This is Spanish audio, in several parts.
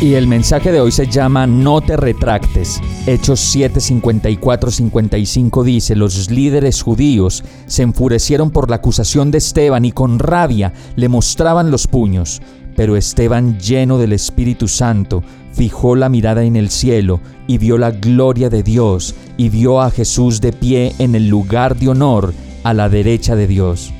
Y el mensaje de hoy se llama No te retractes. Hechos 7:54-55 dice, los líderes judíos se enfurecieron por la acusación de Esteban y con rabia le mostraban los puños. Pero Esteban, lleno del Espíritu Santo, fijó la mirada en el cielo y vio la gloria de Dios y vio a Jesús de pie en el lugar de honor a la derecha de Dios.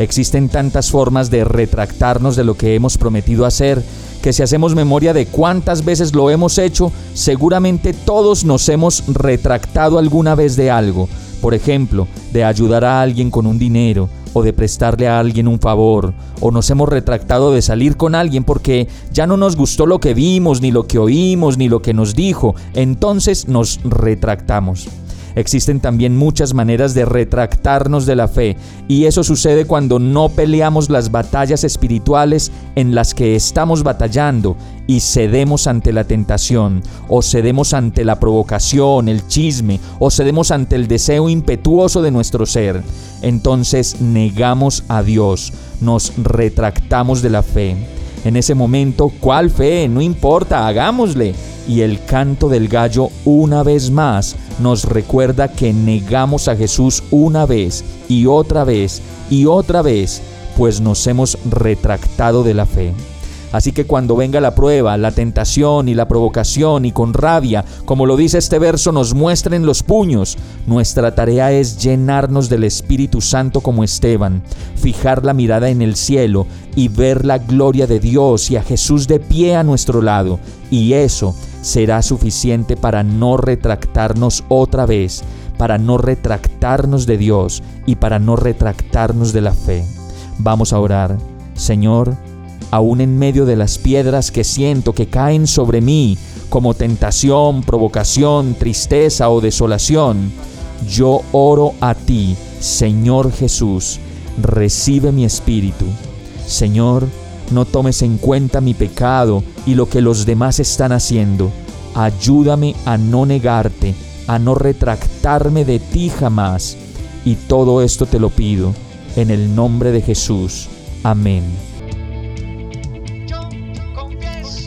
Existen tantas formas de retractarnos de lo que hemos prometido hacer que si hacemos memoria de cuántas veces lo hemos hecho, seguramente todos nos hemos retractado alguna vez de algo. Por ejemplo, de ayudar a alguien con un dinero, o de prestarle a alguien un favor, o nos hemos retractado de salir con alguien porque ya no nos gustó lo que vimos, ni lo que oímos, ni lo que nos dijo, entonces nos retractamos. Existen también muchas maneras de retractarnos de la fe y eso sucede cuando no peleamos las batallas espirituales en las que estamos batallando y cedemos ante la tentación o cedemos ante la provocación, el chisme o cedemos ante el deseo impetuoso de nuestro ser. Entonces negamos a Dios, nos retractamos de la fe. En ese momento, ¿cuál fe? No importa, hagámosle y el canto del gallo una vez más nos recuerda que negamos a Jesús una vez y otra vez y otra vez, pues nos hemos retractado de la fe. Así que cuando venga la prueba, la tentación y la provocación y con rabia, como lo dice este verso, nos muestren los puños, nuestra tarea es llenarnos del Espíritu Santo como Esteban, fijar la mirada en el cielo y ver la gloria de Dios y a Jesús de pie a nuestro lado. Y eso será suficiente para no retractarnos otra vez, para no retractarnos de Dios y para no retractarnos de la fe. Vamos a orar. Señor, aún en medio de las piedras que siento que caen sobre mí como tentación, provocación, tristeza o desolación, yo oro a ti, Señor Jesús, recibe mi espíritu. Señor, no tomes en cuenta mi pecado y lo que los demás están haciendo. Ayúdame a no negarte, a no retractarme de ti jamás. Y todo esto te lo pido, en el nombre de Jesús. Amén.